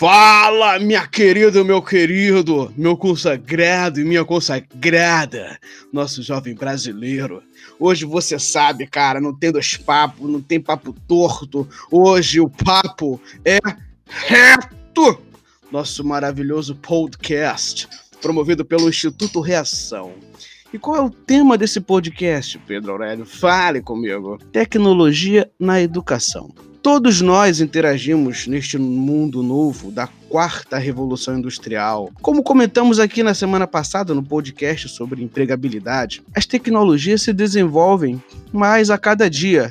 Fala, minha querida, meu querido, meu consagrado e minha consagrada, nosso jovem brasileiro. Hoje você sabe, cara, não tem dois papos, não tem papo torto. Hoje o papo é reto. Nosso maravilhoso podcast, promovido pelo Instituto Reação. E qual é o tema desse podcast, Pedro Aurélio? Fale comigo. Tecnologia na educação. Todos nós interagimos neste mundo novo da quarta revolução industrial. Como comentamos aqui na semana passada no podcast sobre empregabilidade, as tecnologias se desenvolvem mais a cada dia.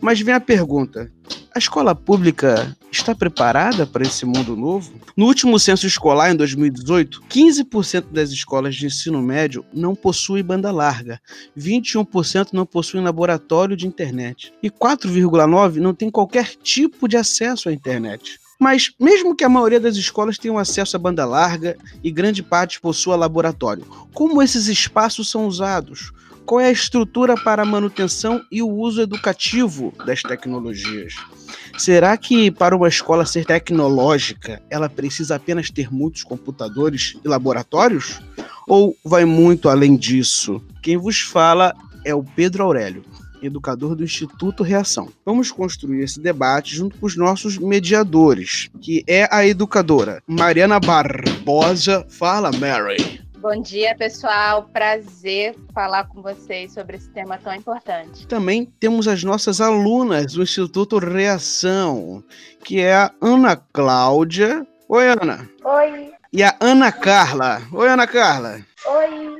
Mas vem a pergunta: a escola pública está preparada para esse mundo novo? No último censo escolar, em 2018, 15% das escolas de ensino médio não possuem banda larga, 21% não possuem laboratório de internet e 4,9% não tem qualquer tipo de acesso à internet. Mas, mesmo que a maioria das escolas tenham acesso à banda larga e grande parte possua laboratório, como esses espaços são usados? Qual é a estrutura para a manutenção e o uso educativo das tecnologias? Será que para uma escola ser tecnológica, ela precisa apenas ter muitos computadores e laboratórios? Ou vai muito além disso? Quem vos fala é o Pedro Aurélio, educador do Instituto Reação. Vamos construir esse debate junto com os nossos mediadores, que é a educadora Mariana Barbosa. Fala, Mary. Bom dia, pessoal. Prazer falar com vocês sobre esse tema tão importante. Também temos as nossas alunas do Instituto Reação, que é a Ana Cláudia. Oi, Ana. Oi. E a Ana Carla. Oi, Ana Carla. Oi.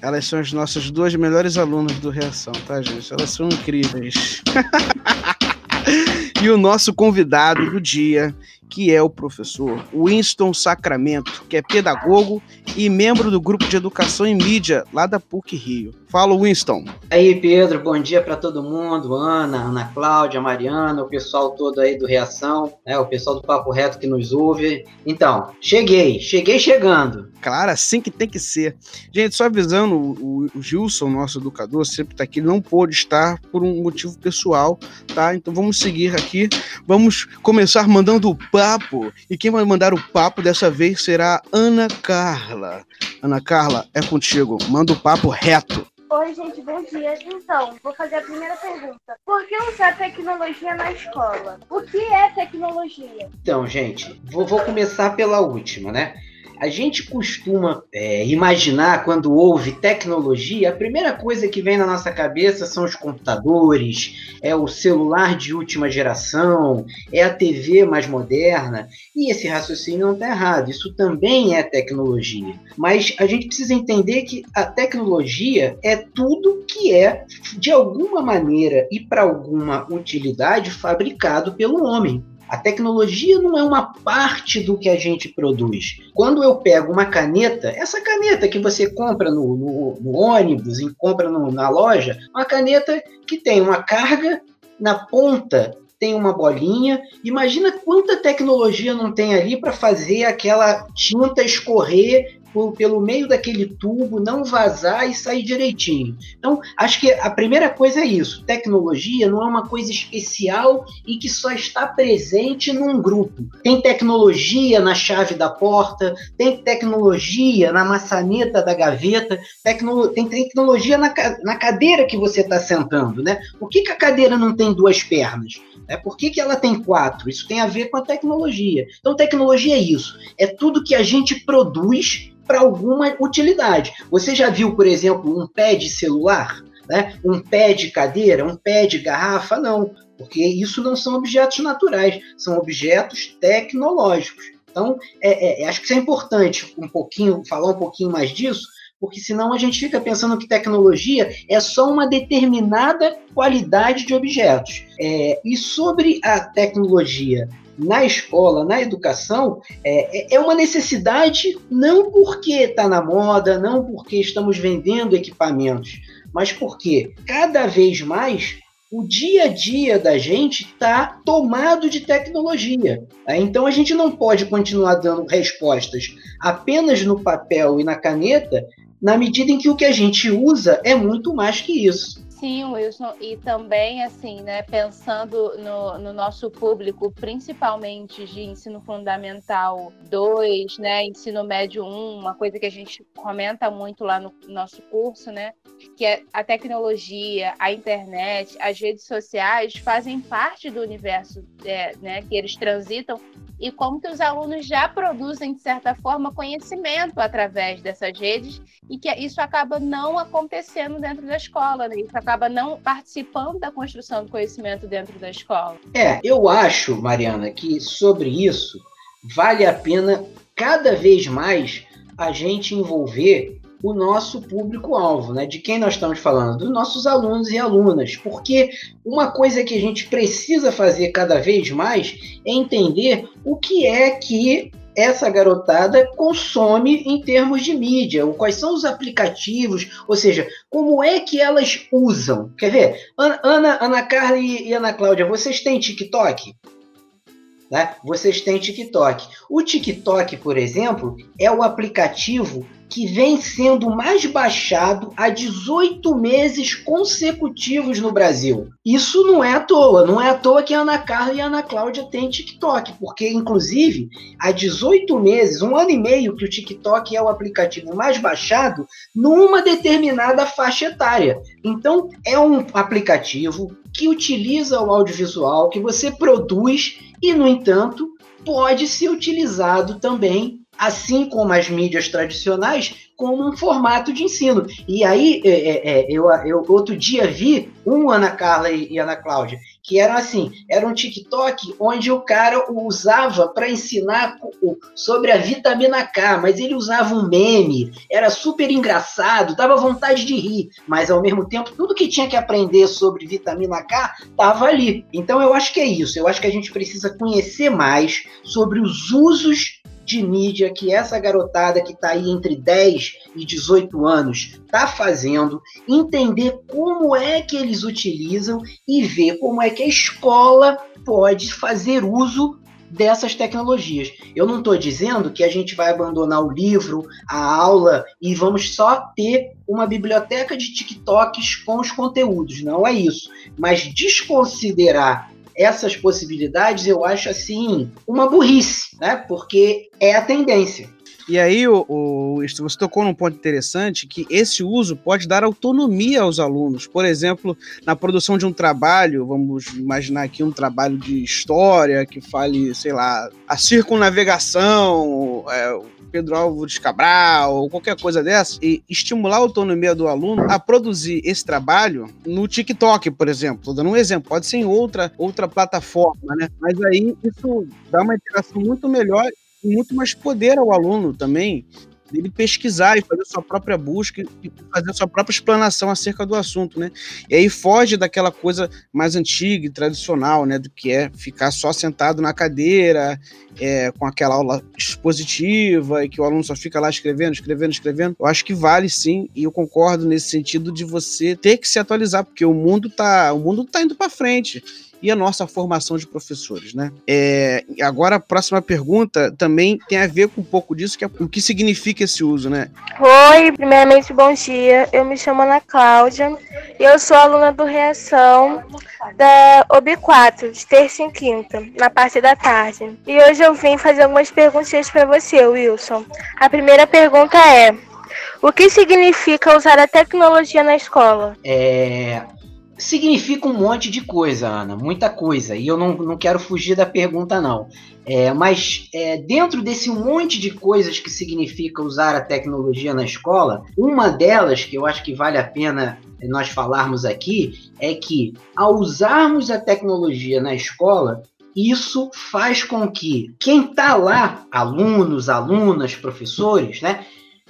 Elas são as nossas duas melhores alunas do Reação, tá, gente? Elas são incríveis. e o nosso convidado do dia, que é o professor Winston Sacramento, que é pedagogo e membro do grupo de educação em mídia lá da PUC Rio. Fala, Winston. Aí, Pedro, bom dia para todo mundo, Ana, Ana Cláudia, Mariana, o pessoal todo aí do Reação, né, o pessoal do Papo Reto que nos ouve. Então, cheguei, cheguei chegando. Claro, assim que tem que ser. Gente, só avisando, o, o Gilson, nosso educador, sempre está aqui, não pôde estar por um motivo pessoal, tá? Então vamos seguir aqui, vamos começar mandando o papo. E quem vai mandar o papo dessa vez será Ana Carla. Ana Carla, é contigo. Manda o papo reto. Oi, gente, bom dia. Então, vou fazer a primeira pergunta. Por que usar tecnologia na escola? O que é tecnologia? Então, gente, vou, vou começar pela última, né? A gente costuma é, imaginar quando ouve tecnologia, a primeira coisa que vem na nossa cabeça são os computadores, é o celular de última geração, é a TV mais moderna. E esse raciocínio não está errado, isso também é tecnologia. Mas a gente precisa entender que a tecnologia é tudo que é, de alguma maneira e para alguma utilidade, fabricado pelo homem. A tecnologia não é uma parte do que a gente produz. Quando eu pego uma caneta, essa caneta que você compra no, no, no ônibus e compra no, na loja, uma caneta que tem uma carga na ponta tem uma bolinha. Imagina quanta tecnologia não tem ali para fazer aquela tinta escorrer por, pelo meio daquele tubo, não vazar e sair direitinho. Então, acho que a primeira coisa é isso. Tecnologia não é uma coisa especial e que só está presente num grupo. Tem tecnologia na chave da porta, tem tecnologia na maçaneta da gaveta, tecno, tem tecnologia na, na cadeira que você está sentando, né? Por que, que a cadeira não tem duas pernas? É, por que, que ela tem quatro? Isso tem a ver com a tecnologia. Então, tecnologia é isso. É tudo que a gente produz para alguma utilidade. Você já viu, por exemplo, um pé de celular? Né? Um pé de cadeira? Um pé de garrafa? Não, porque isso não são objetos naturais, são objetos tecnológicos. Então, é, é, acho que isso é importante um pouquinho, falar um pouquinho mais disso, porque senão a gente fica pensando que tecnologia é só uma determinada qualidade de objetos. É, e sobre a tecnologia na escola, na educação, é, é uma necessidade não porque está na moda, não porque estamos vendendo equipamentos, mas porque cada vez mais o dia a dia da gente está tomado de tecnologia. Né? Então a gente não pode continuar dando respostas apenas no papel e na caneta, na medida em que o que a gente usa é muito mais que isso. Sim, Wilson, e também, assim, né, pensando no, no, nosso público, principalmente de ensino fundamental 2, né, ensino médio 1, uma coisa que a gente comenta muito lá no nosso curso, né, que é a tecnologia, a internet, as redes sociais fazem parte do universo é, né, que eles transitam e como que os alunos já produzem, de certa forma, conhecimento através dessas redes e que isso acaba não acontecendo dentro da escola, né? isso acaba não participando da construção do conhecimento dentro da escola. É, eu acho, Mariana, que sobre isso vale a pena cada vez mais a gente envolver o nosso público-alvo, né? De quem nós estamos falando? Dos nossos alunos e alunas. Porque uma coisa que a gente precisa fazer cada vez mais é entender o que é que essa garotada consome em termos de mídia, quais são os aplicativos, ou seja, como é que elas usam. Quer ver? Ana, Ana Carla e Ana Cláudia, vocês têm TikTok? Né? Vocês têm TikTok. O TikTok, por exemplo, é o aplicativo que vem sendo mais baixado há 18 meses consecutivos no Brasil. Isso não é à toa, não é à toa que a Ana Carla e a Ana Cláudia têm TikTok, porque inclusive há 18 meses, um ano e meio que o TikTok é o aplicativo mais baixado numa determinada faixa etária. Então é um aplicativo que utiliza o audiovisual que você produz e no entanto pode ser utilizado também assim como as mídias tradicionais, como um formato de ensino. E aí, é, é, é, eu, eu outro dia vi um Ana Carla e, Ana Cláudia, que eram assim, era um TikTok onde o cara usava para ensinar sobre a vitamina K, mas ele usava um meme, era super engraçado, dava vontade de rir, mas ao mesmo tempo tudo que tinha que aprender sobre vitamina K estava ali. Então eu acho que é isso, eu acho que a gente precisa conhecer mais sobre os usos de mídia que essa garotada que está aí entre 10 e 18 anos está fazendo, entender como é que eles utilizam e ver como é que a escola pode fazer uso dessas tecnologias. Eu não estou dizendo que a gente vai abandonar o livro, a aula e vamos só ter uma biblioteca de TikToks com os conteúdos. Não é isso. Mas desconsiderar essas possibilidades eu acho assim uma burrice, né? Porque é a tendência. E aí, o, o, você tocou num ponto interessante que esse uso pode dar autonomia aos alunos. Por exemplo, na produção de um trabalho, vamos imaginar aqui um trabalho de história que fale, sei lá, a circunnavegação, é, Pedro Álvares Cabral, ou qualquer coisa dessa, e estimular a autonomia do aluno a produzir esse trabalho no TikTok, por exemplo. Estou dando um exemplo, pode ser em outra, outra plataforma, né? Mas aí isso dá uma interação muito melhor e muito mais poder ao aluno também dele pesquisar e fazer sua própria busca e fazer sua própria explanação acerca do assunto, né? E aí foge daquela coisa mais antiga e tradicional, né? Do que é ficar só sentado na cadeira, é, com aquela aula expositiva e que o aluno só fica lá escrevendo, escrevendo, escrevendo. Eu acho que vale sim, e eu concordo nesse sentido de você ter que se atualizar, porque o mundo tá, o mundo tá indo para frente e a nossa formação de professores, né? É, agora a próxima pergunta também tem a ver com um pouco disso, que é o que significa esse uso, né? Oi, primeiramente bom dia. Eu me chamo Ana Cláudia e eu sou aluna do Reação da OB4, de terça e quinta, na parte da tarde. E hoje eu vim fazer algumas perguntinhas para você, Wilson. A primeira pergunta é: o que significa usar a tecnologia na escola? É, significa um monte de coisa, Ana, muita coisa. E eu não, não quero fugir da pergunta, não. É, mas é, dentro desse monte de coisas que significa usar a tecnologia na escola, uma delas que eu acho que vale a pena nós falarmos aqui é que ao usarmos a tecnologia na escola, isso faz com que quem está lá, alunos, alunas, professores, né,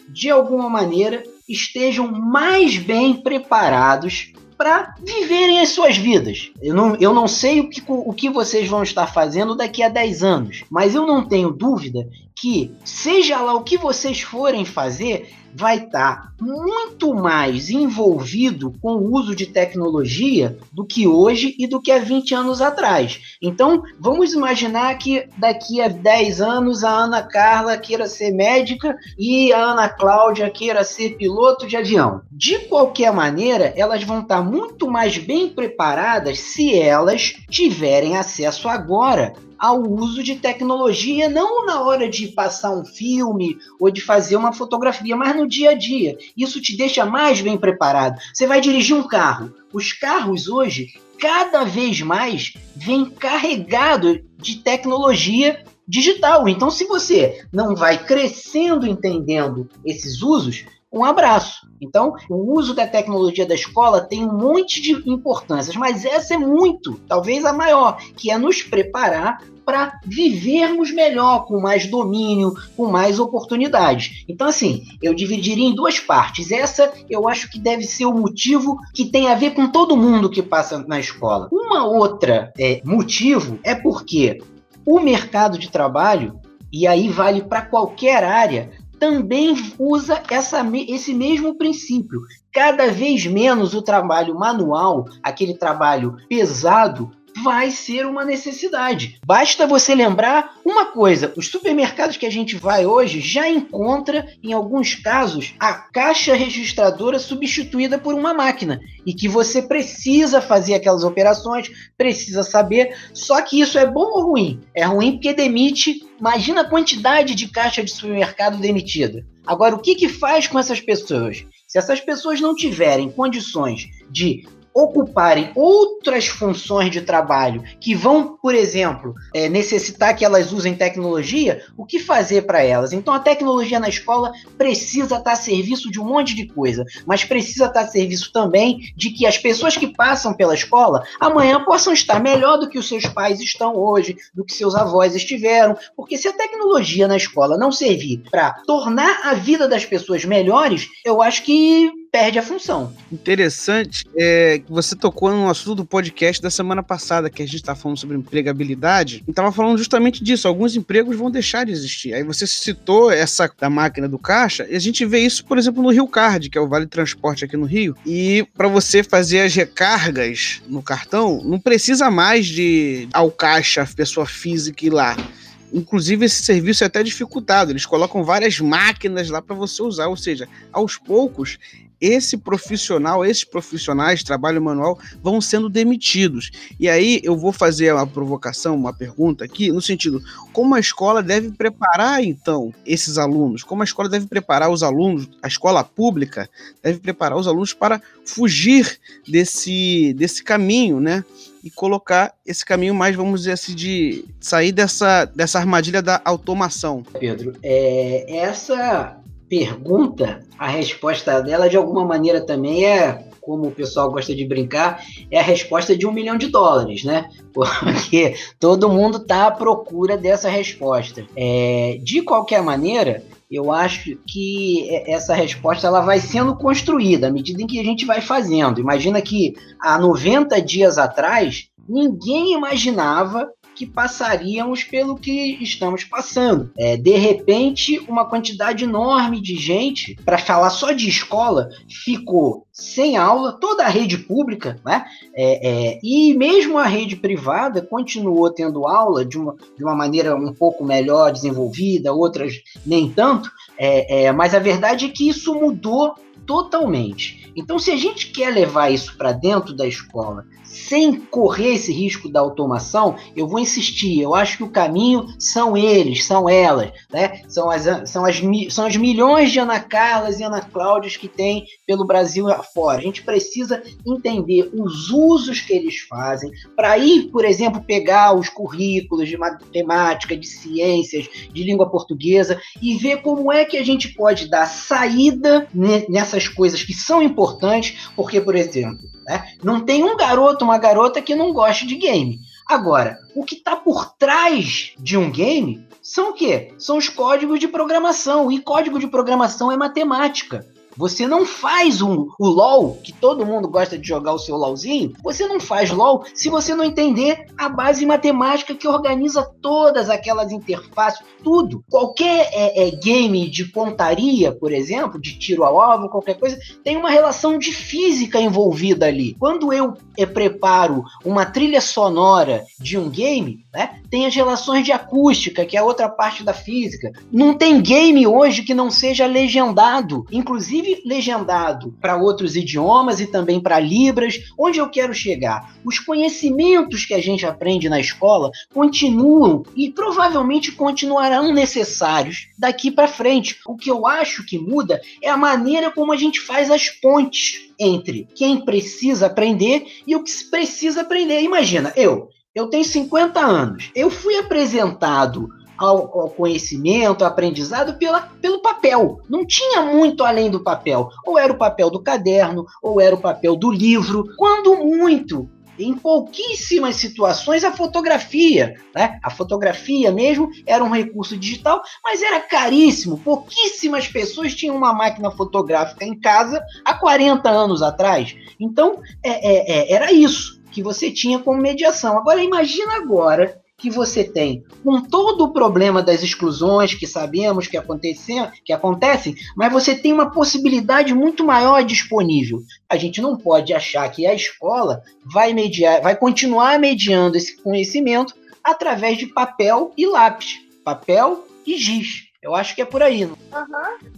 de alguma maneira estejam mais bem preparados para viverem as suas vidas. Eu não, eu não sei o que, o que vocês vão estar fazendo daqui a 10 anos, mas eu não tenho dúvida que, seja lá o que vocês forem fazer, vai estar muito mais envolvido com o uso de tecnologia do que hoje e do que há 20 anos atrás. Então, vamos imaginar que daqui a 10 anos a Ana Carla queira ser médica e a Ana Cláudia queira ser piloto de avião. De qualquer maneira, elas vão estar muito mais bem preparadas se elas tiverem acesso agora ao uso de tecnologia, não na hora de passar um filme ou de fazer uma fotografia, mas no dia a dia. Isso te deixa mais bem preparado. Você vai dirigir um carro. Os carros hoje, cada vez mais, vêm carregados de tecnologia digital. Então, se você não vai crescendo entendendo esses usos, um abraço. Então, o uso da tecnologia da escola tem um monte de importâncias, mas essa é muito, talvez a maior, que é nos preparar para vivermos melhor, com mais domínio, com mais oportunidades. Então, assim, eu dividiria em duas partes. Essa eu acho que deve ser o motivo que tem a ver com todo mundo que passa na escola. Uma outra é, motivo é porque o mercado de trabalho, e aí vale para qualquer área, também usa essa, esse mesmo princípio. Cada vez menos o trabalho manual, aquele trabalho pesado, vai ser uma necessidade. Basta você lembrar uma coisa: os supermercados que a gente vai hoje já encontra, em alguns casos, a caixa registradora substituída por uma máquina e que você precisa fazer aquelas operações, precisa saber. Só que isso é bom ou ruim? É ruim porque demite. Imagina a quantidade de caixa de supermercado demitida. Agora, o que, que faz com essas pessoas? Se essas pessoas não tiverem condições de ocuparem outras funções de trabalho que vão, por exemplo, é, necessitar que elas usem tecnologia, o que fazer para elas? Então a tecnologia na escola precisa estar a serviço de um monte de coisa, mas precisa estar a serviço também de que as pessoas que passam pela escola amanhã possam estar melhor do que os seus pais estão hoje, do que seus avós estiveram, porque se a tecnologia na escola não servir para tornar a vida das pessoas melhores, eu acho que perde a função. Interessante é que você tocou no assunto do podcast da semana passada, que a gente está falando sobre empregabilidade, e estava falando justamente disso. Alguns empregos vão deixar de existir. Aí você citou essa da máquina do caixa, e a gente vê isso, por exemplo, no Rio Card, que é o Vale Transporte aqui no Rio. E para você fazer as recargas no cartão, não precisa mais de ao caixa, pessoa física ir lá. Inclusive, esse serviço é até dificultado. Eles colocam várias máquinas lá para você usar. Ou seja, aos poucos, esse profissional, esses profissionais de trabalho manual vão sendo demitidos. E aí eu vou fazer uma provocação, uma pergunta aqui, no sentido, como a escola deve preparar então esses alunos? Como a escola deve preparar os alunos, a escola pública deve preparar os alunos para fugir desse, desse caminho, né? E colocar esse caminho mais, vamos dizer assim, de sair dessa, dessa armadilha da automação. Pedro, é, essa pergunta, a resposta dela, de alguma maneira, também é, como o pessoal gosta de brincar, é a resposta de um milhão de dólares, né? Porque todo mundo está à procura dessa resposta. É, de qualquer maneira, eu acho que essa resposta ela vai sendo construída à medida em que a gente vai fazendo. Imagina que há 90 dias atrás, ninguém imaginava que passaríamos pelo que estamos passando. É, de repente, uma quantidade enorme de gente, para falar só de escola, ficou sem aula, toda a rede pública, né? É, é, e mesmo a rede privada continuou tendo aula de uma, de uma maneira um pouco melhor desenvolvida, outras nem tanto, é, é mas a verdade é que isso mudou totalmente. Então, se a gente quer levar isso para dentro da escola, sem correr esse risco da automação, eu vou insistir. Eu acho que o caminho são eles, são elas, né? São as, são as, são as milhões de Ana Carlas e Ana Cláudias que tem pelo Brasil afora. A gente precisa entender os usos que eles fazem para ir, por exemplo, pegar os currículos de matemática, de ciências, de língua portuguesa e ver como é que a gente pode dar saída nessas coisas que são importantes, porque, por exemplo, né, não tem um garoto uma garota que não gosta de game. Agora, o que está por trás de um game são o quê? São os códigos de programação. E código de programação é matemática. Você não faz um, o LOL, que todo mundo gosta de jogar o seu LOLzinho, você não faz LOL se você não entender a base matemática que organiza todas aquelas interfaces, tudo. Qualquer é, é, game de pontaria, por exemplo, de tiro ao alvo, qualquer coisa, tem uma relação de física envolvida ali. Quando eu é, preparo uma trilha sonora de um game, né, tem as relações de acústica, que é outra parte da física. Não tem game hoje que não seja legendado, inclusive legendado para outros idiomas e também para libras. Onde eu quero chegar? Os conhecimentos que a gente aprende na escola continuam e provavelmente continuarão necessários daqui para frente. O que eu acho que muda é a maneira como a gente faz as pontes entre quem precisa aprender e o que se precisa aprender. Imagina, eu, eu tenho 50 anos. Eu fui apresentado ao, ao, conhecimento, ao aprendizado pela, pelo papel. Não tinha muito além do papel. Ou era o papel do caderno, ou era o papel do livro. Quando muito, em pouquíssimas situações, a fotografia. Né? A fotografia mesmo era um recurso digital, mas era caríssimo. Pouquíssimas pessoas tinham uma máquina fotográfica em casa há 40 anos atrás. Então, é, é, é, era isso que você tinha como mediação. Agora, imagina agora que você tem com todo o problema das exclusões que sabemos que acontecem, que acontecem, mas você tem uma possibilidade muito maior disponível. A gente não pode achar que a escola vai mediar, vai continuar mediando esse conhecimento através de papel e lápis, papel e giz. Eu acho que é por aí. Uhum.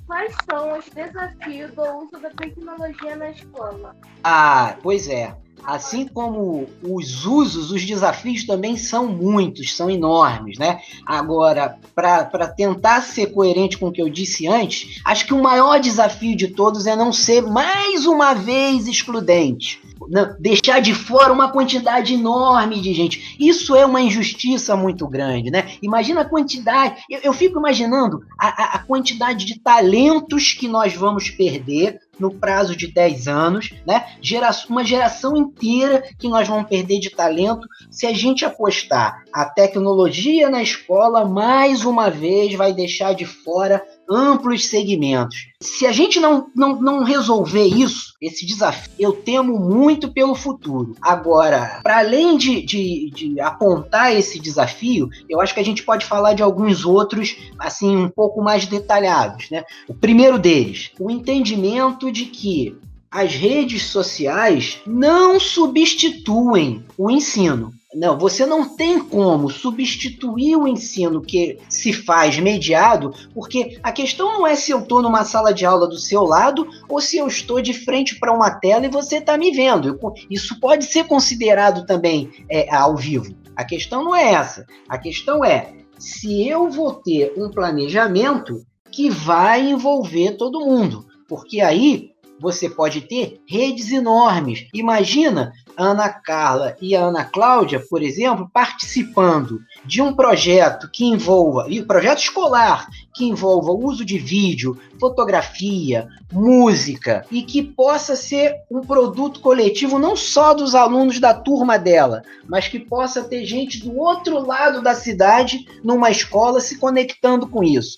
Quais são os desafios do uso da tecnologia na escola? Ah, pois é. Assim como os usos, os desafios também são muitos, são enormes, né? Agora, para tentar ser coerente com o que eu disse antes, acho que o maior desafio de todos é não ser mais uma vez excludente. Não, deixar de fora uma quantidade enorme de gente. Isso é uma injustiça muito grande, né? Imagina a quantidade. Eu, eu fico imaginando a, a, quantidade de talentos que nós vamos perder no prazo de 10 anos, né? Gera uma geração inteira que nós vamos perder de talento se a gente apostar a tecnologia na escola, mais uma vez vai deixar de fora amplos segmentos. Se a gente não, não, não resolver isso, esse desafio, eu temo muito pelo futuro. Agora, para além de, de, de, apontar esse desafio, eu acho que a gente pode falar de alguns outros, assim, um pouco mais detalhados. Né? O primeiro deles, o entendimento de que as redes sociais não substituem o ensino. Não, você não tem como substituir o ensino que se faz mediado, porque a questão não é se eu estou numa sala de aula do seu lado ou se eu estou de frente para uma tela e você está me vendo. Isso pode ser considerado também é, ao vivo. A questão não é essa. A questão é se eu vou ter um planejamento que vai envolver todo mundo. Porque aí você pode ter redes enormes. Imagina Ana Carla e a Ana Cláudia, por exemplo, participando de um projeto que envolva, projeto escolar, que envolva o uso de vídeo, fotografia, música e que possa ser um produto coletivo não só dos alunos da turma dela, mas que possa ter gente do outro lado da cidade numa escola se conectando com isso.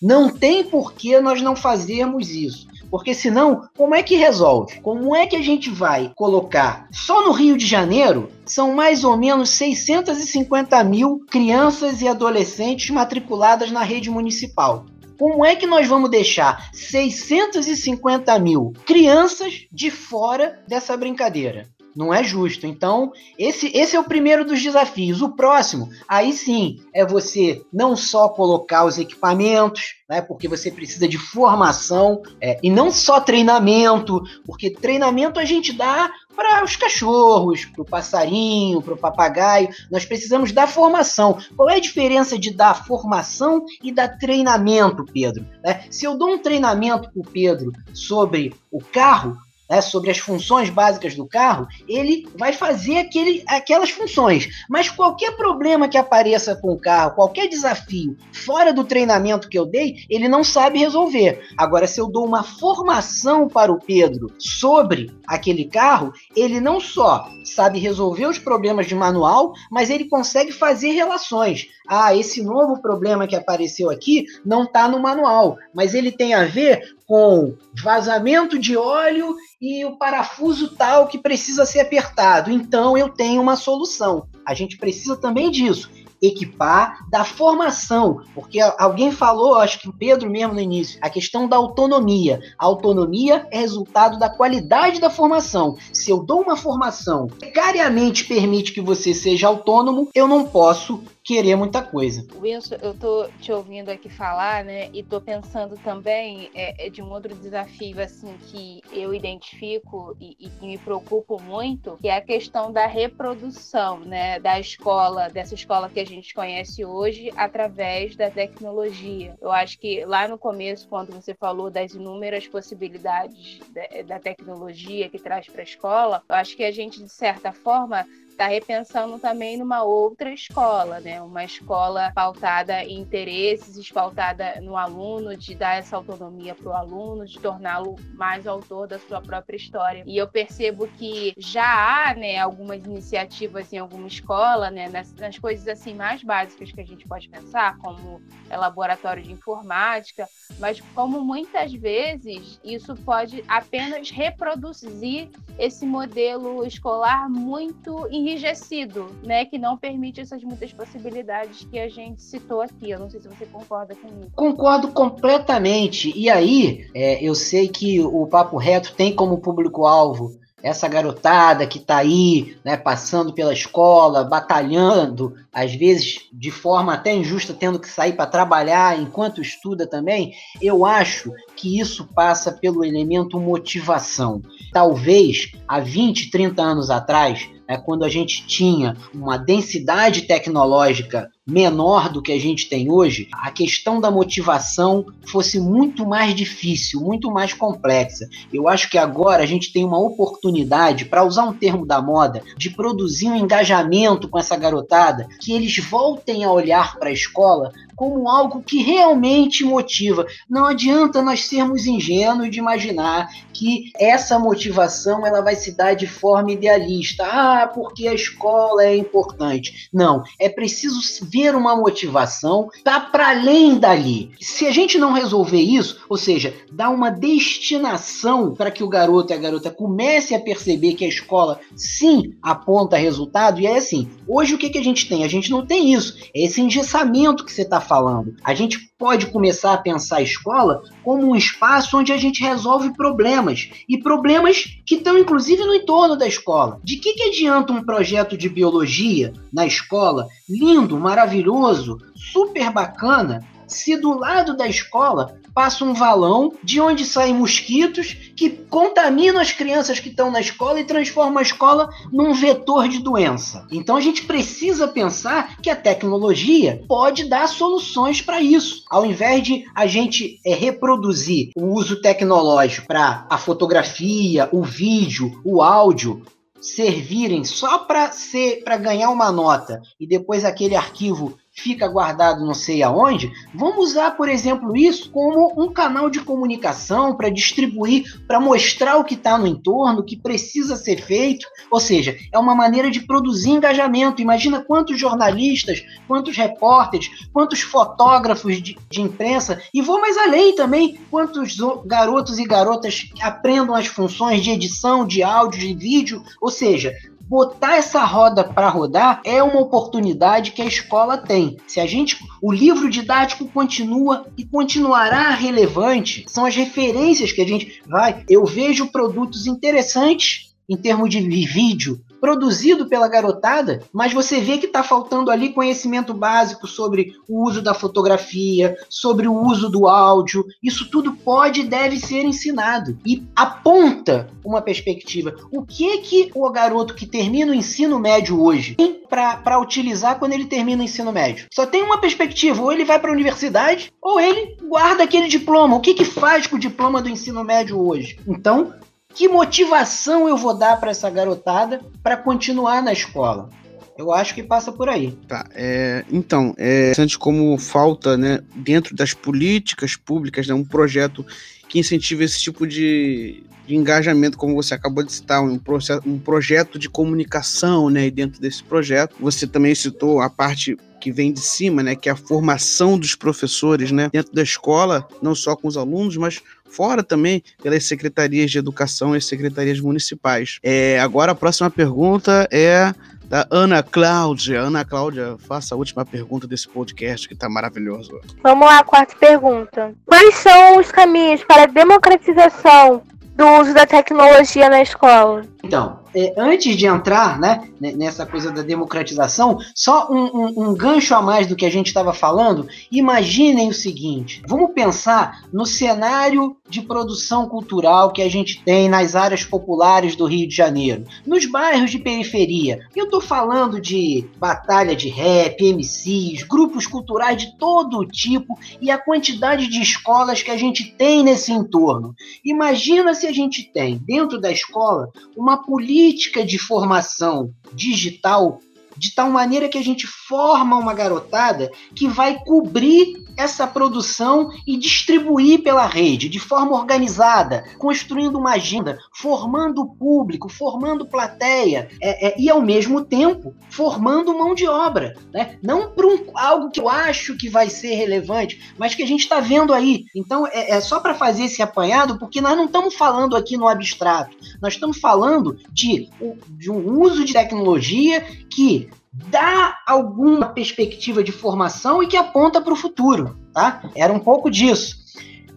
Não tem por que nós não fazermos isso. Porque senão, como é que resolve? Como é que a gente vai colocar? Só no Rio de Janeiro são mais ou menos 650 mil crianças e adolescentes matriculadas na rede municipal. Como é que nós vamos deixar 650 mil crianças de fora dessa brincadeira? Não é justo. Então, esse, esse é o primeiro dos desafios. O próximo, aí sim, é você não só colocar os equipamentos, né, porque você precisa de formação, é, e não só treinamento, porque treinamento a gente dá para os cachorros, para o passarinho, para o papagaio. Nós precisamos dar formação. Qual é a diferença de dar formação e dar treinamento, Pedro? É, se eu dou um treinamento para o Pedro sobre o carro, né, sobre as funções básicas do carro, ele vai fazer aquele, aquelas funções. Mas qualquer problema que apareça com o carro, qualquer desafio fora do treinamento que eu dei, ele não sabe resolver. Agora, se eu dou uma formação para o Pedro sobre aquele carro, ele não só sabe resolver os problemas de manual, mas ele consegue fazer relações. Ah, esse novo problema que apareceu aqui não está no manual, mas ele tem a ver com vazamento de óleo e o parafuso tal que precisa ser apertado. Então eu tenho uma solução. A gente precisa também disso equipar, da formação, porque alguém falou, acho que o Pedro mesmo no início, a questão da autonomia. A autonomia é resultado da qualidade da formação. Se eu dou uma formação que precariamente permite que você seja autônomo, eu não posso querer muita coisa. Wilson, eu tô te ouvindo aqui falar, né, e tô pensando também é, é de um outro desafio, assim, que eu identifico e, e, que me preocupo muito, que é a questão da reprodução, né, da escola, dessa escola que a gente conhece hoje, através da tecnologia. Eu acho que lá no começo, quando você falou das inúmeras possibilidades da, da tecnologia que traz para a escola, eu acho que a gente, de certa forma, está repensando também numa outra escola, né? Uma escola pautada em interesses, pautada no aluno, de dar essa autonomia para o aluno, de torná-lo mais autor da sua própria história. E eu percebo que já há, né, algumas iniciativas em alguma escola, né, nas, nas coisas assim mais básicas que a gente pode pensar, como laboratório de informática, mas como muitas vezes isso pode apenas reproduzir esse modelo escolar muito enrijecido, né, que não permite essas muitas possibilidades que a gente citou aqui. Eu não sei se você concorda comigo. Concordo completamente. E aí, é, eu sei que o Papo Reto tem como público-alvo essa garotada que está aí, né, passando pela escola, batalhando, às vezes de forma até injusta, tendo que sair para trabalhar enquanto estuda também, eu acho que isso passa pelo elemento motivação. Talvez há 20, 30 anos atrás, é quando a gente tinha uma densidade tecnológica menor do que a gente tem hoje, a questão da motivação fosse muito mais difícil, muito mais complexa. Eu acho que agora a gente tem uma oportunidade, para usar um termo da moda, de produzir um engajamento com essa garotada, que eles voltem a olhar para a escola como algo que realmente motiva. Não adianta nós sermos ingênuos de imaginar que essa motivação ela vai se dar de forma idealista. Ah, porque a escola é importante. Não, é preciso ver uma motivação tá para além dali. Se a gente não resolver isso, ou seja, dar uma destinação para que o garoto e a garota comece a perceber que a escola sim aponta resultado, e é assim, hoje o que, que a gente tem? A gente não tem isso. É esse engessamento que você está falando. A gente pode começar a pensar a escola como um espaço onde a gente resolve problemas e problemas que estão inclusive no entorno da escola. De que, que adianta um projeto de biologia na escola, lindo, maravilhoso, super bacana, se do lado da escola passa um valão de onde saem mosquitos que contaminam as crianças que estão na escola e transformam a escola num vetor de doença. Então a gente precisa pensar que a tecnologia pode dar soluções para isso. Ao invés de a gente é, reproduzir o uso tecnológico para a fotografia, o vídeo, o áudio, servirem só para ser para ganhar uma nota e depois aquele arquivo fica guardado não sei aonde, vamos usar, por exemplo, isso como um canal de comunicação para distribuir, para mostrar o que está no entorno, o que precisa ser feito. Ou seja, é uma maneira de produzir engajamento. Imagina quantos jornalistas, quantos repórteres, quantos fotógrafos de, de imprensa, e vou mais além também, quantos garotos e garotas aprendam as funções de edição, de áudio, de vídeo. Ou seja, botar essa roda para rodar é uma oportunidade que a escola tem. Se a gente, o livro didático continua e continuará relevante, são as referências que a gente vai. Eu vejo produtos interessantes em termos de vídeo, produzido pela garotada, mas você vê que está faltando ali conhecimento básico sobre o uso da fotografia, sobre o uso do áudio. Isso tudo pode e deve ser ensinado e aponta uma perspectiva. O que é que o garoto que termina o ensino médio hoje tem para utilizar quando ele termina o ensino médio? Só tem uma perspectiva: ou ele vai para a universidade ou ele guarda aquele diploma. O que, que faz com o diploma do ensino médio hoje? Então, que motivação eu vou dar para essa garotada para continuar na escola? Eu acho que passa por aí. Tá, é, então, é interessante como falta, né, dentro das políticas públicas, né, um projeto que incentive esse tipo de, de engajamento, como você acabou de citar, um, processo, um projeto de comunicação, né, e dentro desse projeto, você também citou a parte que vem de cima, né, que é a formação dos professores, né, dentro da escola, não só com os alunos, mas fora também pelas secretarias de educação e secretarias municipais. É, agora a próxima pergunta é da Ana Cláudia. Ana Cláudia, faça a última pergunta desse podcast que está maravilhoso. Vamos lá, quarta pergunta. Quais são os caminhos para a democratização do uso da tecnologia na escola? Então, é, antes de entrar né, nessa coisa da democratização, só um, um, um gancho a mais do que a gente estava falando. Imaginem o seguinte: vamos pensar no cenário de produção cultural que a gente tem nas áreas populares do Rio de Janeiro, nos bairros de periferia. Eu estou falando de batalha de rap, MCs, grupos culturais de todo tipo e a quantidade de escolas que a gente tem nesse entorno. Imagina se a gente tem dentro da escola uma política de formação digital de tal maneira que a gente forma uma garotada que vai cobrir essa produção e distribuir pela rede de forma organizada, construindo uma agenda, formando público, formando plateia é, é, e ao mesmo tempo formando mão de obra, né? Não para um, algo que eu acho que vai ser relevante, mas que a gente está vendo aí. Então é, é só para fazer esse apanhado, porque nós não estamos falando aqui no abstrato, nós estamos falando de, de um uso de tecnologia que dá alguma perspectiva de formação e que aponta para o futuro, tá? Era um pouco disso.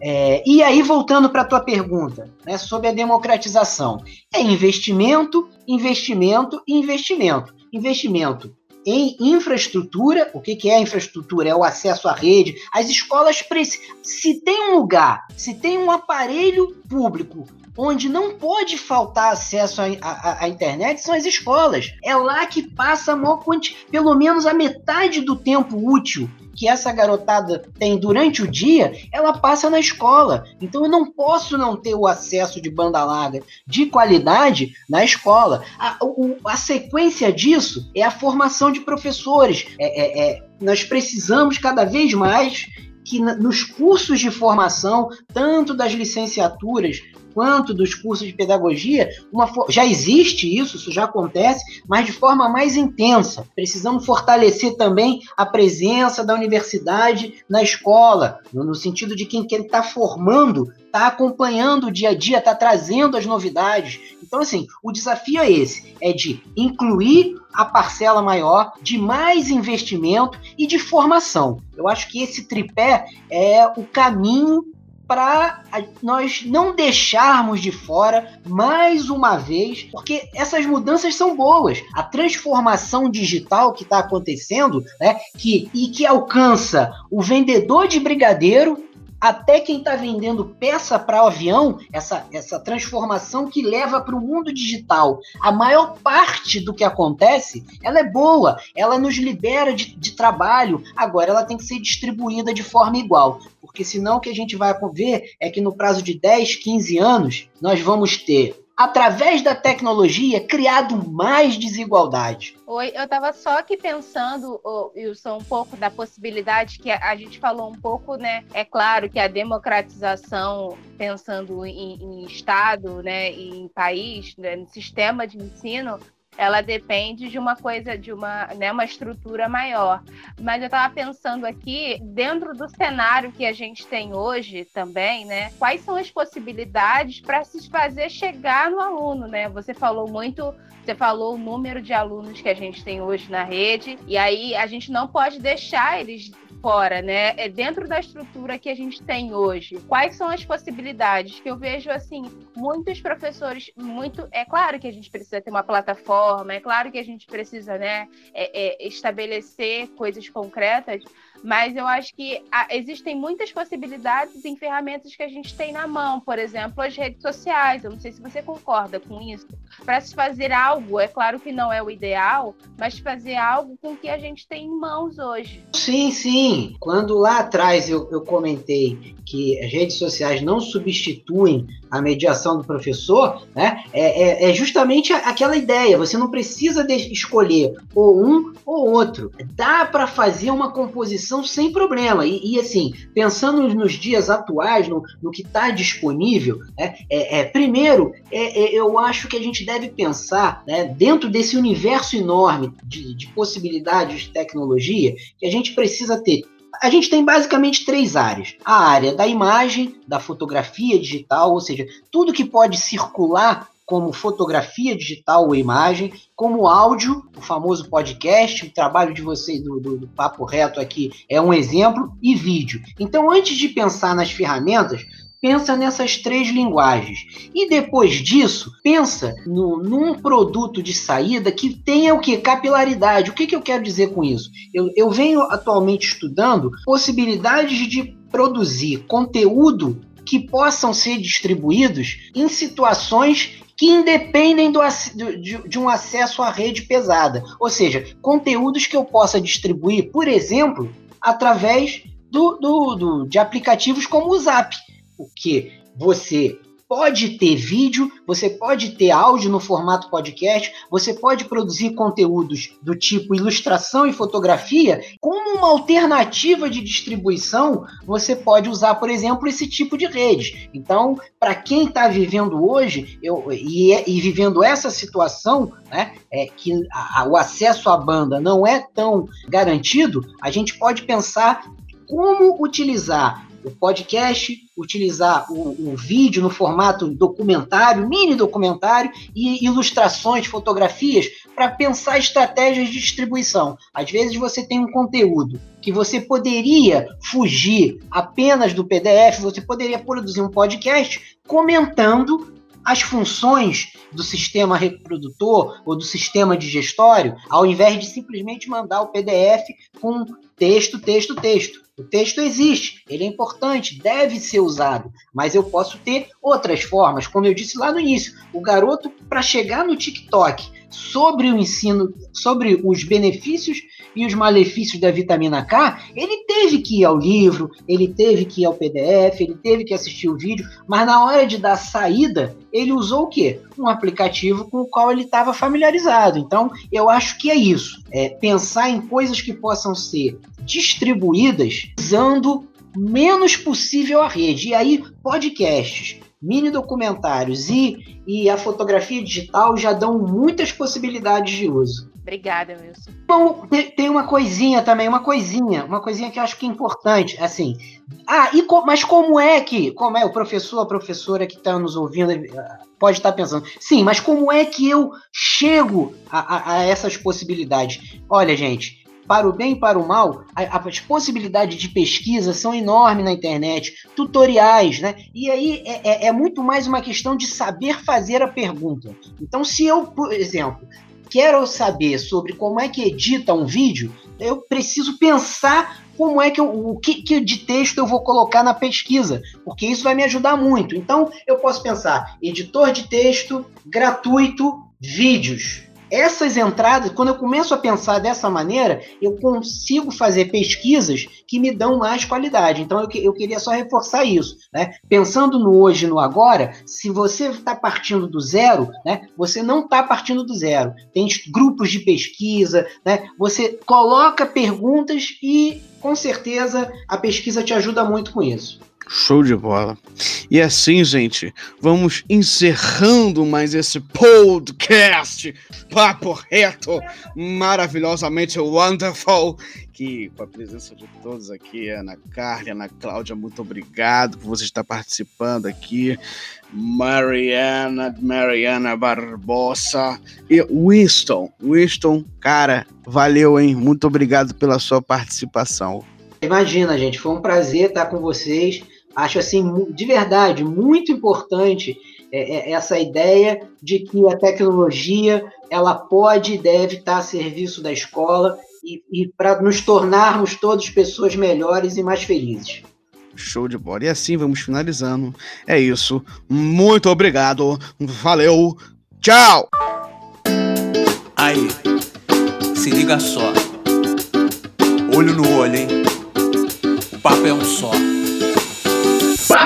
É, e aí, voltando para a tua pergunta, né, sobre a democratização, é investimento, investimento e investimento. Investimento em infraestrutura, o que, que é infraestrutura? É o acesso à rede. As escolas. Se tem um lugar, se tem um aparelho público onde não pode faltar acesso à, internet são as escolas. É lá que passa a maior pelo menos a metade do tempo útil que essa garotada tem durante o dia, ela passa na escola. Então eu não posso não ter o acesso de banda larga de qualidade na escola. A, o, a sequência disso é a formação de professores. É, é, é, nós precisamos cada vez mais que nos cursos de formação, tanto das licenciaturas quanto dos cursos de pedagogia, uma, já existe isso, isso já acontece, mas de forma mais intensa. Precisamos fortalecer também a presença da universidade na escola, no, no sentido de quem está formando, está acompanhando o dia a dia, está trazendo as novidades. Então, assim, o desafio é esse: é de incluir a parcela maior de mais investimento e de formação. Eu acho que esse tripé é o caminho para nós não deixarmos de fora mais uma vez, porque essas mudanças são boas. A transformação digital que está acontecendo, né, que, e que alcança o vendedor de brigadeiro até quem está vendendo peça para o avião, essa, essa transformação que leva para o mundo digital, a maior parte do que acontece, ela é boa, ela nos libera de, de trabalho, agora ela tem que ser distribuída de forma igual, porque senão o que a gente vai ver é que no prazo de 10, 15 anos, nós vamos ter através da tecnologia, criado mais desigualdade. Oi, eu estava só aqui pensando, Wilson, um pouco da possibilidade que a, gente falou um pouco, né? É claro que a democratização, pensando em, em Estado, né, em país, né, no sistema de ensino, ela depende de uma coisa, de uma, né, uma estrutura maior. Mas eu estava pensando aqui, dentro do cenário que a gente tem hoje também, né, quais são as possibilidades para se fazer chegar no aluno, né? Você falou muito, você falou o número de alunos que a gente tem hoje na rede, e aí a gente não pode deixar eles fora, né? É dentro da estrutura que a gente tem hoje. Quais são as possibilidades que eu vejo assim, muitos professores, muito, é claro que a gente precisa ter uma plataforma, é claro que a gente precisa, né, é, é, estabelecer coisas concretas, mas eu acho que existem muitas possibilidades em ferramentas que a gente tem na mão, por exemplo, as redes sociais. Eu não sei se você concorda com isso. Para se fazer algo, é claro que não é o ideal, mas fazer algo com o que a gente tem em mãos hoje. Sim, sim. Quando lá atrás eu, eu comentei que as redes sociais não substituem a mediação do professor, né, é, é, é justamente aquela ideia. Você não precisa escolher ou um ou outro. Dá para fazer uma composição distribuição sem problema. E, e assim, pensando nos dias atuais, no, no que está disponível, né, é, é, primeiro, é, é, eu acho que a gente deve pensar, né, dentro desse universo enorme de, de possibilidades de tecnologia, que a gente precisa ter a gente tem basicamente três áreas: a área da imagem, da fotografia digital, ou seja, tudo que pode circular como fotografia digital ou imagem, como áudio, o famoso podcast, o trabalho de vocês do, do, do, Papo Reto aqui é um exemplo, e vídeo. Então, antes de pensar nas ferramentas, pensa nessas três linguagens. E depois disso, pensa no, num produto de saída que tenha o que? Capilaridade. O que, que eu quero dizer com isso? Eu, eu venho atualmente estudando possibilidades de produzir conteúdo que possam ser distribuídos em situações que independem do, de, de, um acesso à rede pesada. Ou seja, conteúdos que eu possa distribuir, por exemplo, através do, do, do de aplicativos como o Zap. Porque você pode ter vídeo, você pode ter áudio no formato podcast, você pode produzir conteúdos do tipo ilustração e fotografia. Como uma alternativa de distribuição, você pode usar, por exemplo, esse tipo de rede. Então, para quem está vivendo hoje eu, e, é, e, vivendo essa situação, né, é, que a, o acesso à banda não é tão garantido, a gente pode pensar como utilizar o podcast, utilizar o, o, vídeo no formato documentário, mini documentário e ilustrações, fotografias para pensar estratégias de distribuição. Às vezes você tem um conteúdo que você poderia fugir apenas do PDF, você poderia produzir um podcast comentando as funções do sistema reprodutor ou do sistema digestório, ao invés de simplesmente mandar o PDF com texto, texto, texto. O texto existe, ele é importante, deve ser usado, mas eu posso ter outras formas, como eu disse lá no início. O garoto, para chegar no TikTok sobre o ensino, sobre os benefícios e os malefícios da vitamina K, ele teve que ir ao livro, ele teve que ir ao PDF, ele teve que assistir o vídeo, mas na hora de dar saída, ele usou o quê? Um aplicativo com o qual ele estava familiarizado. Então, eu acho que é isso. É pensar em coisas que possam ser distribuídas usando menos possível a rede. E aí, podcasts, mini documentários e, e a fotografia digital já dão muitas possibilidades de uso. Obrigada, Wilson. Bom, tem uma coisinha também, uma coisinha, uma coisinha que eu acho que é importante, assim. Ah, e mas como é que, como é o professor, a professora que está nos ouvindo pode estar pensando, sim, mas como é que eu chego a, a, a essas possibilidades? Olha, gente, para o bem e para o mal, as possibilidades de pesquisa são enormes na internet, tutoriais, né? E aí é, é, é muito mais uma questão de saber fazer a pergunta. Então, se eu, por exemplo, quero saber sobre como é que edita um vídeo, eu preciso pensar como é que eu, o que, que, de texto eu vou colocar na pesquisa, porque isso vai me ajudar muito. Então, eu posso pensar editor de texto gratuito, vídeos essas entradas, quando eu começo a pensar dessa maneira, eu consigo fazer pesquisas que me dão mais qualidade. Então, eu, eu queria só reforçar isso. Né? Pensando no hoje no agora, se você está partindo do zero, né, você não está partindo do zero. Tem grupos de pesquisa, né, você coloca perguntas e, com certeza, a pesquisa te ajuda muito com isso. Show de bola. E assim, gente, vamos encerrando mais esse podcast Papo Reto, maravilhosamente wonderful, que com a presença de todos aqui, Ana Carla, Ana Cláudia, muito obrigado por você estar participando aqui, Mariana, Mariana Barbosa e Winston, Winston, cara, valeu, hein? Muito obrigado pela sua participação. Imagina, gente, foi um prazer estar com vocês acho assim, de verdade, muito importante é, é, essa ideia de que a tecnologia ela pode e deve estar a serviço da escola e, e para nos tornarmos todos pessoas melhores e mais felizes. Show de bola. E assim vamos finalizando. É isso. Muito obrigado. Valeu. Tchau. Aí, se liga só. Olho no olho, hein? O papo é um só.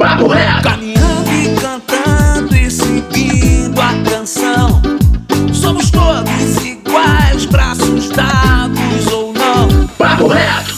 papo reto. Caminhando e cantando e seguindo a canção. Somos todos iguais, braços dados ou não. Papo reto.